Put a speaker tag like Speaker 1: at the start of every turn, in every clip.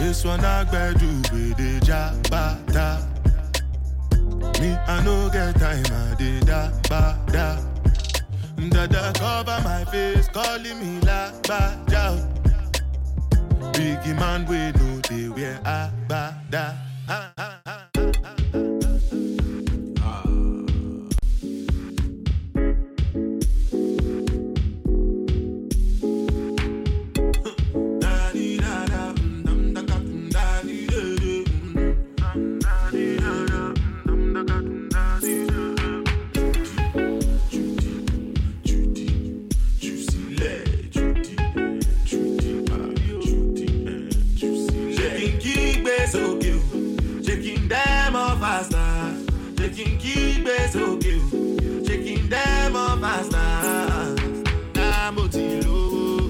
Speaker 1: This one I do with the jabata. Me, I no get time, I did da ba da. Dada cover my face, calling me la ba da. Biggie man, we know they wear a ba da. Ah, ah,
Speaker 2: shaking keepers okay shaking them on as now. Náà mo ti lówó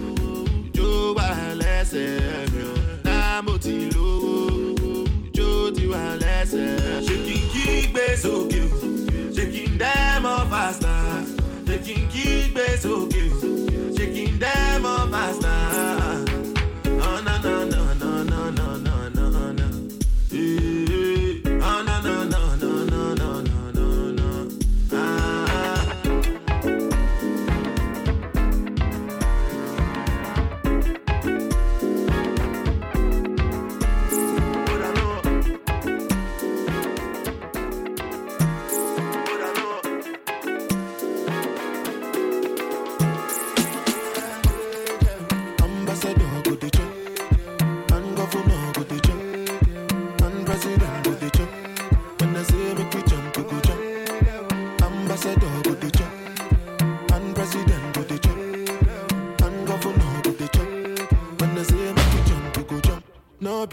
Speaker 2: ìjó wà lẹ́sẹ̀ mi o. Náà mo ti lówó ìjó ti shaking keepers okay shaking them on as now. Shaking keepers okay shaking them
Speaker 1: on as now.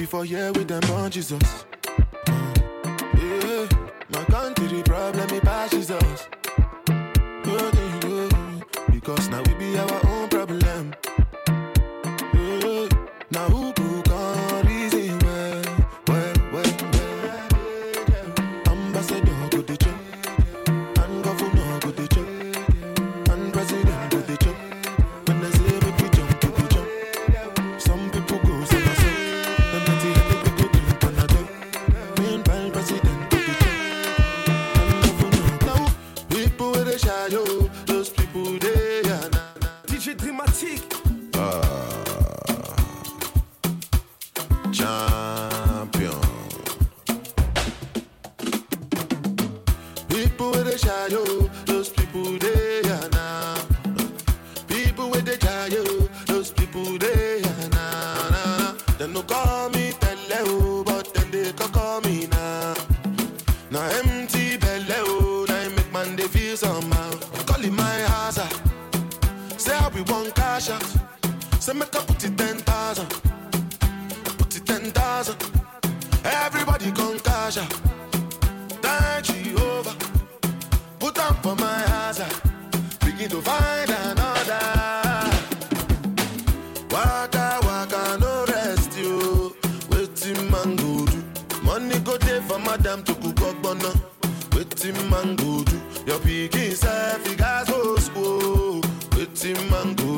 Speaker 1: Before here with them on Jesus. Self he gas go school. Waiting man go.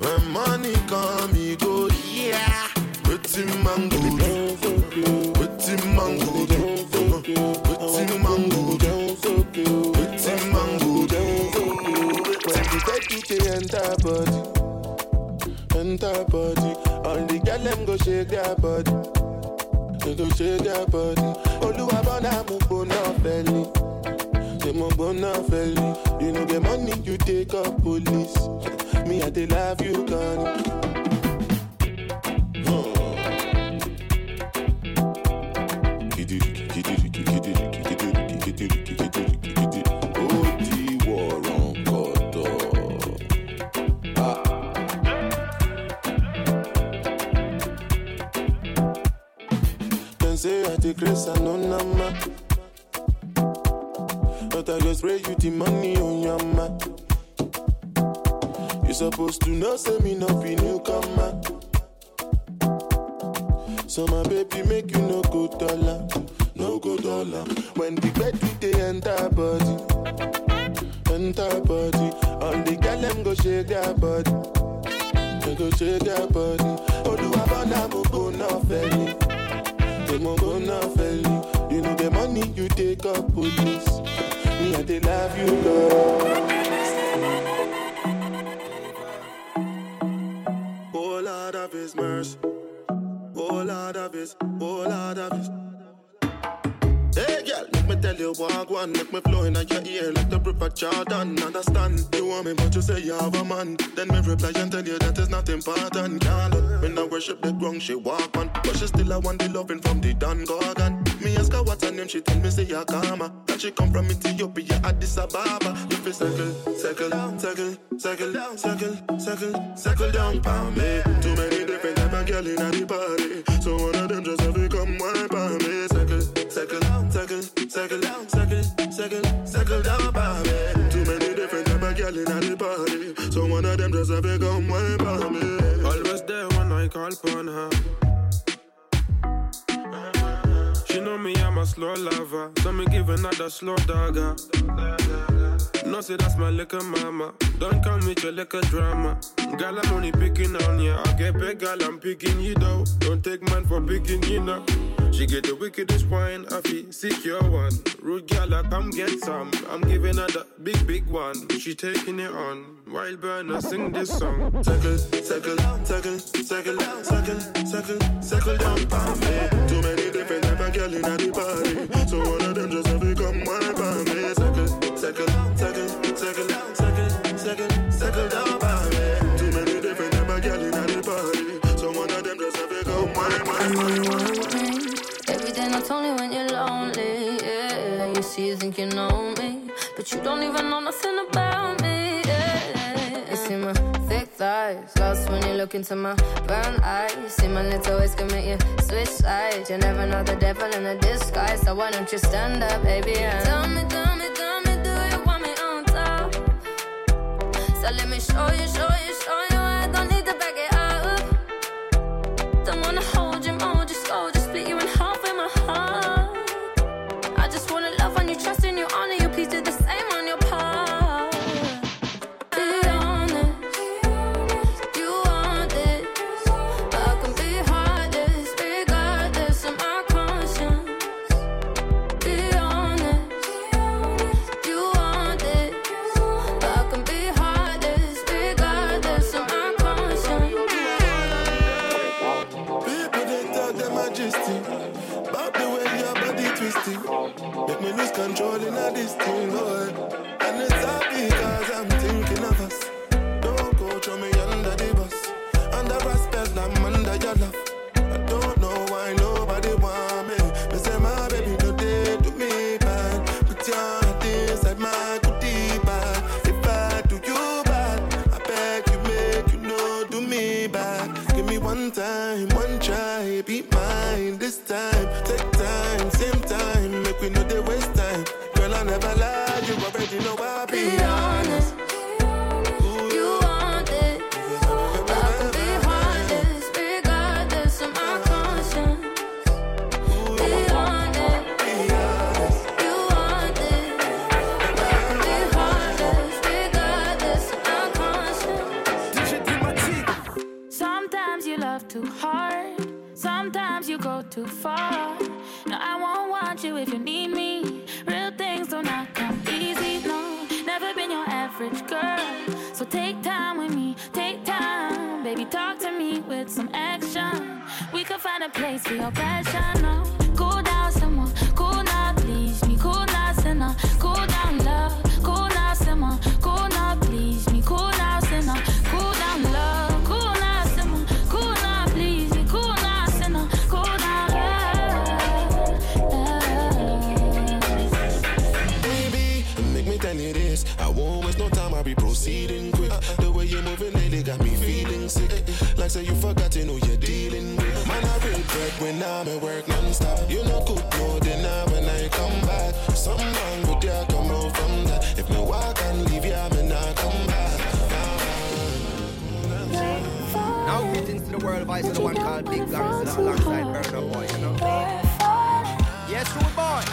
Speaker 1: When money come he go yeah. Waiting man go do. Waiting man go do. Waiting man go do. Waiting man go do.
Speaker 3: When the take it enter body, enter body. All the girl them go shake their body, they go shake their body. Oluwa bona mo gbona belly, Bonafeli, you know get money, you take up police. Me, I they love you, gone.
Speaker 1: say I take grace and no number. But I pray you the money on your mind. You supposed to know, say me no be newcomer. So my baby make you no go dollar, no go dollar. When the bed with the enter body, enter body. All the girl them go shake their body, they go shake their body. Oluwabana mo go feli, they mo go na feli. You know the money you take up police. Me they love you, girl. Oh Lord of His mercy. Oh Lord of His, oh Lord of His. Hey girl, make me tell you walk one, make me flow in your ear like the river Jordan. Understand? You want me, but you say you have a man. Then me reply and tell you that is not important. Girl, when I worship the ground, she walk on, but she still I want the loving from the Don Gorgon. Me ask her what's her name, she tell me say Yakama. She come from Ethiopia, Addis Ababa. If you circle, circle, circle, circle, circle, circle, circle down, palm me. Too many different type of girl in the party, so one of them
Speaker 4: lover. So me give another slow dagger. No, say that's my liquor mama. Don't come with your liquor drama. Girl, I'm only picking on ya. I get big, girl, I'm picking you though. Don't take man for picking you now. She get the wickedest wine, I feel secure one. Rude girl, I come get some. I'm giving her the big, big one. She taking it on. Wild burner, sing this song.
Speaker 1: Circle, circle, circle, circle, circle, circle, circle down, palm me. Type of girl in the party, so one of them just have to come wipe on me. Circle, circle, circle, circle, circle, circle, circle down, palm me. Too many different type of girl in the party, so one of them just have to come me.
Speaker 5: you me every day, not only when you're lonely. Yeah, you see, you think you know me, but you don't even know nothing about me. Look into my brown eyes. See my little ways can make you switch sides. You never know the devil in a disguise, so why don't you stand up, baby? And tell me, tell me, tell me, do you want me on top? So let me show you, show you.
Speaker 1: Go
Speaker 6: too far. No, I won't want you if you need me. Real things do not come easy, no. Never been your average girl. So take time with me, take time. Baby, talk to me with some action. We could find a place for your passion, no.
Speaker 3: Like say you forgot to know you're dealing with. Man, I real bread when I'm at work non-stop. You know cook no dinner when I come back. Something wrong with you, come out from that. If no walk and leave you, I'm not come back.
Speaker 7: Now greetings to the world vice of the one called Big Gangsta alongside Burna Boy, you know? Yes, true boy.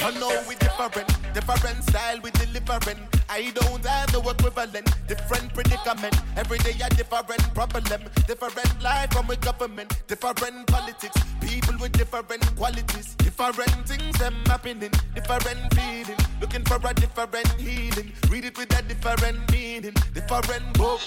Speaker 1: I know we different, different style we delivering. I don't have no equivalent, different predicament. Every day a different problem, different life from with government, different politics. People with different qualities, different things them happening, different feeling. Looking for a different healing. Read it with a different meaning, different book.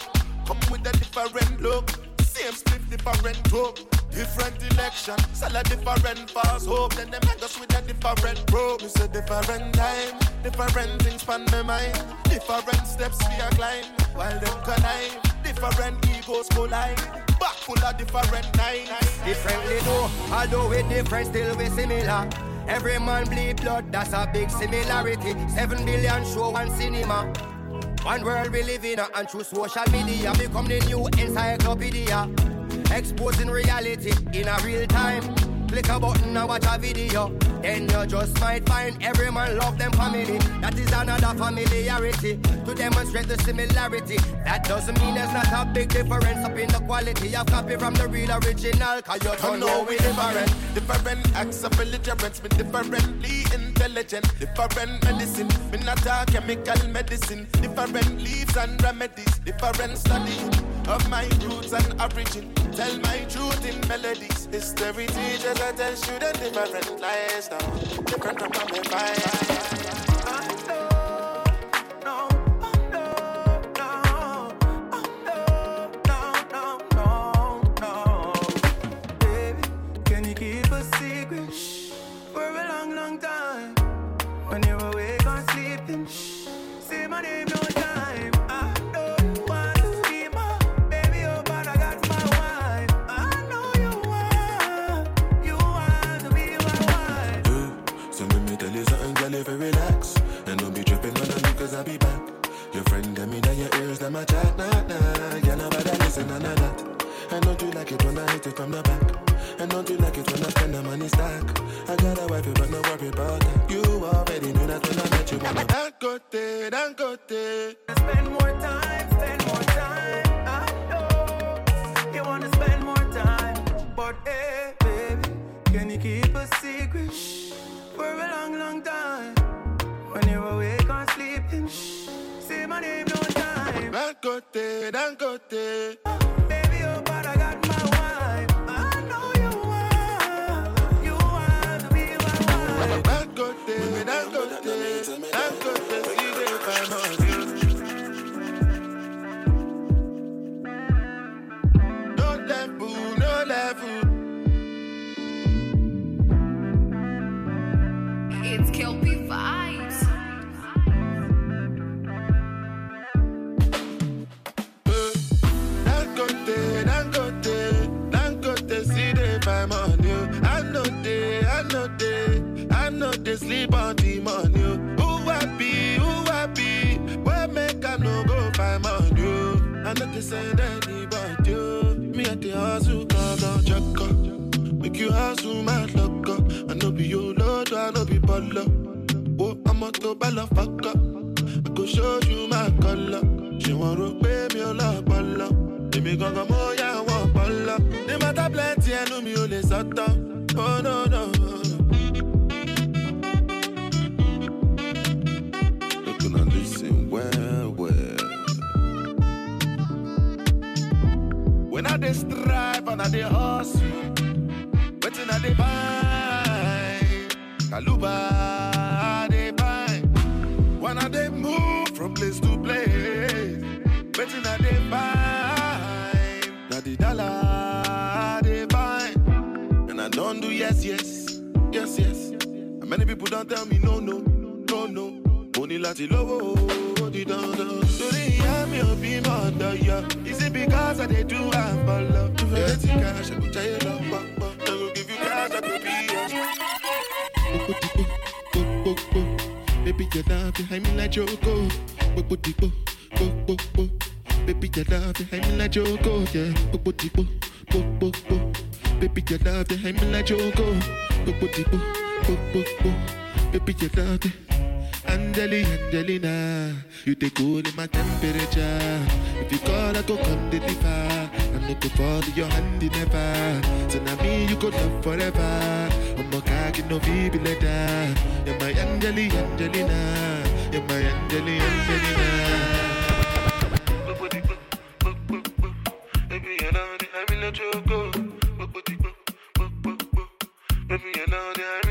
Speaker 1: Come with a different look. Same split, different talk. Different election, sell a different fast hope. Then them us with a different probe. It's a different time, different things span my mind. Different steps we are climb, while them connive. Different egos collide, back full of different nines.
Speaker 7: Differently though, although we different, still we similar. Every man bleed blood, that's a big similarity. Seven billion show one cinema. One world we live in, and through social media become the new encyclopedia. Exposing reality in a real time. Click a button and watch a video. Then you just might find every man love them family. That is another familiarity to demonstrate the similarity. That doesn't mean there's not a big difference up in the quality of copy from the real original. Cause you don't
Speaker 1: know we
Speaker 7: different,
Speaker 1: different acts of belligerence. Me differently intelligent, different medicine. Me not a chemical medicine. Different leaves and remedies, different study of my roots and origin. Tell my truth in melodies. History teaches I tell students different lies now, different from my fire. Send anybody. Me at the hustle, come on, check. Make you hustle, my luck up. I know be your lord, I know be baller. Oh, I'm a to baller, fuck up. I go show you my color. She want to pay me a lot, baller. Èmi gangan mo yá wọn pọlọ. Ní mọ́tà plenty ẹnu mi ò lè sọ́tọ̀. Oh no no. I dey hustle, wetin I dey find? Kaluba find. When I dey move from place to place, wetin I dey find? Na the dollar I dey. And I don't do yes, yes, yes, yes. And many people don't tell me no, no, no, no. Mo ní láti ó di dandan. Torí ìyá mi ò bí mọ̀ ọ̀dọ̀ yọ. Is it because I dey do am for love? If I get cash, I go jayé lọ pọ̀pọ̀. I go give you cash. Baby, you're down behind me like Joko. bo bo di bo. Baby, you love it, I'm like Joko, yeah. Bo bo di bo, bo bo bo. Baby, you love it, I'm like Joko, bo bo di bo, bo bo bo. Baby, you love. Angeli, Angelina, you take cool in my temperature. If you call, I go come deliver. I'm not go fall in your hand never. So now me, you go love forever. I'm a cocky no baby letter. You're my Angeli, Angelina. You're my Angeli, Angelina. Baby, you know that choco. Baby, know in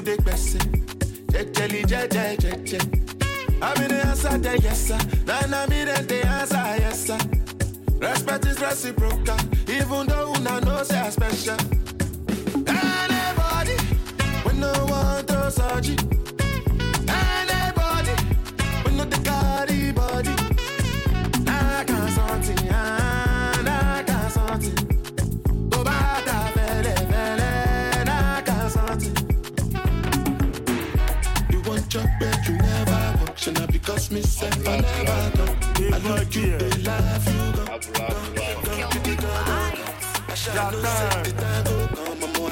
Speaker 1: To the gbese. Jejeli jeje jeje. I mean the answer the yes sir. Now na me then the answer yes sir. Respect is reciprocal, even though una know say I special. Anybody, we no want to search Now because me self I never done. I look you, they laugh you go. I know go. I know go go go.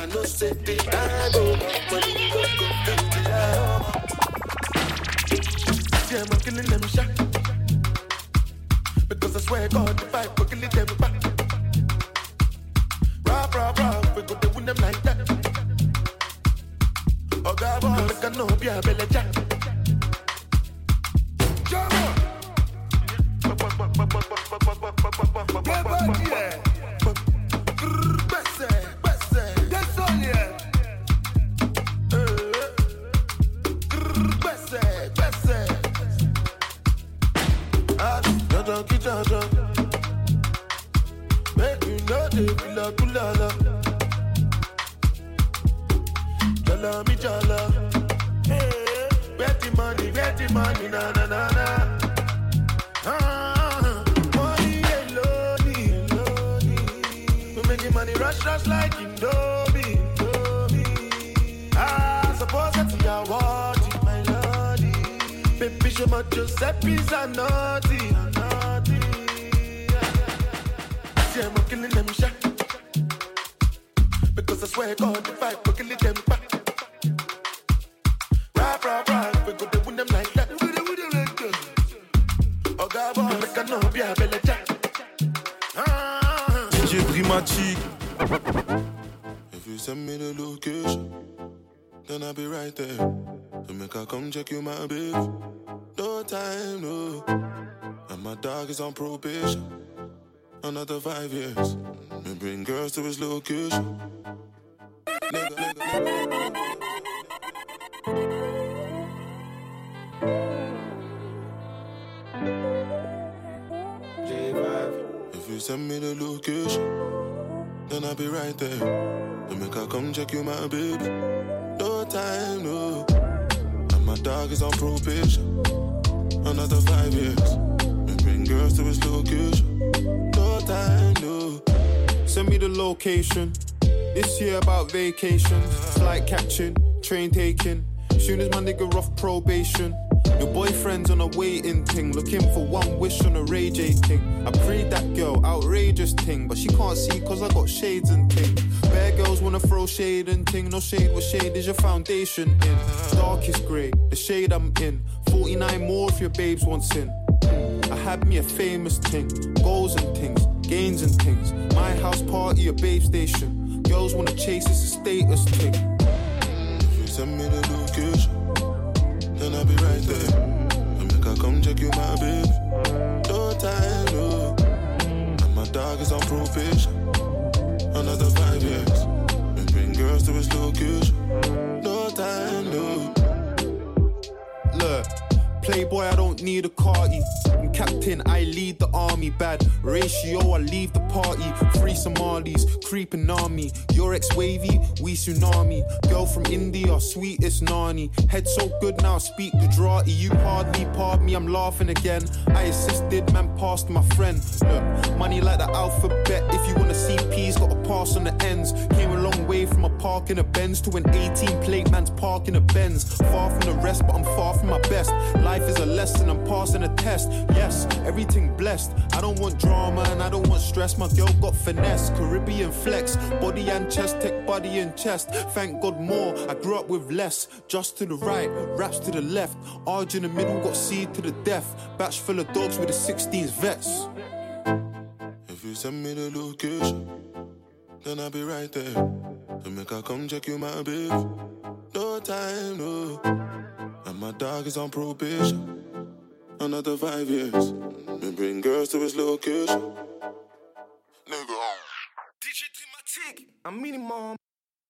Speaker 1: Because I swear God, the fight, we're killing them back. Rock, rock, rock, we go win them like that. Oh, God, boy, make a no be a belly jack. They kulala. Jala mi jala. Hey, where the money, where the money, na na na na. Ah, money alone, alone. We making money rush, rush like Indomie, Indomie. Ah, suppose that's your what, my lordy. Baby, show my Giuseppe's a naughty, naughty. See, I'm killing them shot. Because I swear God, the fight, we're killing them back. Rap, rap, rap, we go to win them like that. We go to win them like that. Oh, God, boy, make a no be a belly jack. Ah.
Speaker 4: DJ Primatique.
Speaker 1: If you send me the location, then I'll be right there. To make her come check you, my babe. No time, no. And my dog is on probation. Another five years. Me bring girls to his location. If you send me the location, then I'll be right there. To make her come check you, my baby. No time, no. And my dog is on probation. Another five years. Me bring girls to his location. No time, no.
Speaker 8: Send me the location. This year about vacation, flight catching, train taking. Soon as my nigga off probation. Your boyfriend's on a waiting thing, looking for one wish on a Ray J thing. I prayed that girl, outrageous thing, but she can't see cause I got shades and thing. Bad girls wanna throw shade and thing, no shade, what shade is your foundation in? Darkest grey, the shade I'm in. 49 more if your babes want sin. I had me a famous thing, goals and things, gains and things. My house party, a babe station. Girls wanna chase, it's a status thing.
Speaker 1: If you send me the location, then I'll be right there. And make her come check you, my baby. No time, no. And my dog is on probation. Another five years. Me bring girls to his location. No time, no.
Speaker 8: Playboy, I don't need a Carti. I'm captain, I lead the army. Bad ratio, I leave the party. Free Somalis, creeping army. Your ex wavy, we tsunami. Girl from India, sweetest nani. Head so good now, speak Gujarati. You me, pardon me, I'm laughing again. I assisted, man, passed my friend. Look, money like the alphabet. If you wanna see P's, gotta pass on the ends. Came a long way from a park in a Benz to an 18 plate man's park in a Benz. Far from the rest, but I'm far from my best. Life is a lesson, I'm passing a test. Yes, everything blessed. I don't want drama and I don't want stress. My girl got finesse, Caribbean flex, body and chest, tech body and chest. Thank God more. I grew up with less. Just to the right, raps to the left. Arge in the middle, got seed to the death. Batch full of dogs with the 16s vets.
Speaker 1: If you send me the location, then I'll be right there. To make her come check you, my babe. No time, no. And my dog is on probation. Another five years. We bring girls to his location. Nigga.
Speaker 9: DJ Dramatic, un minimum.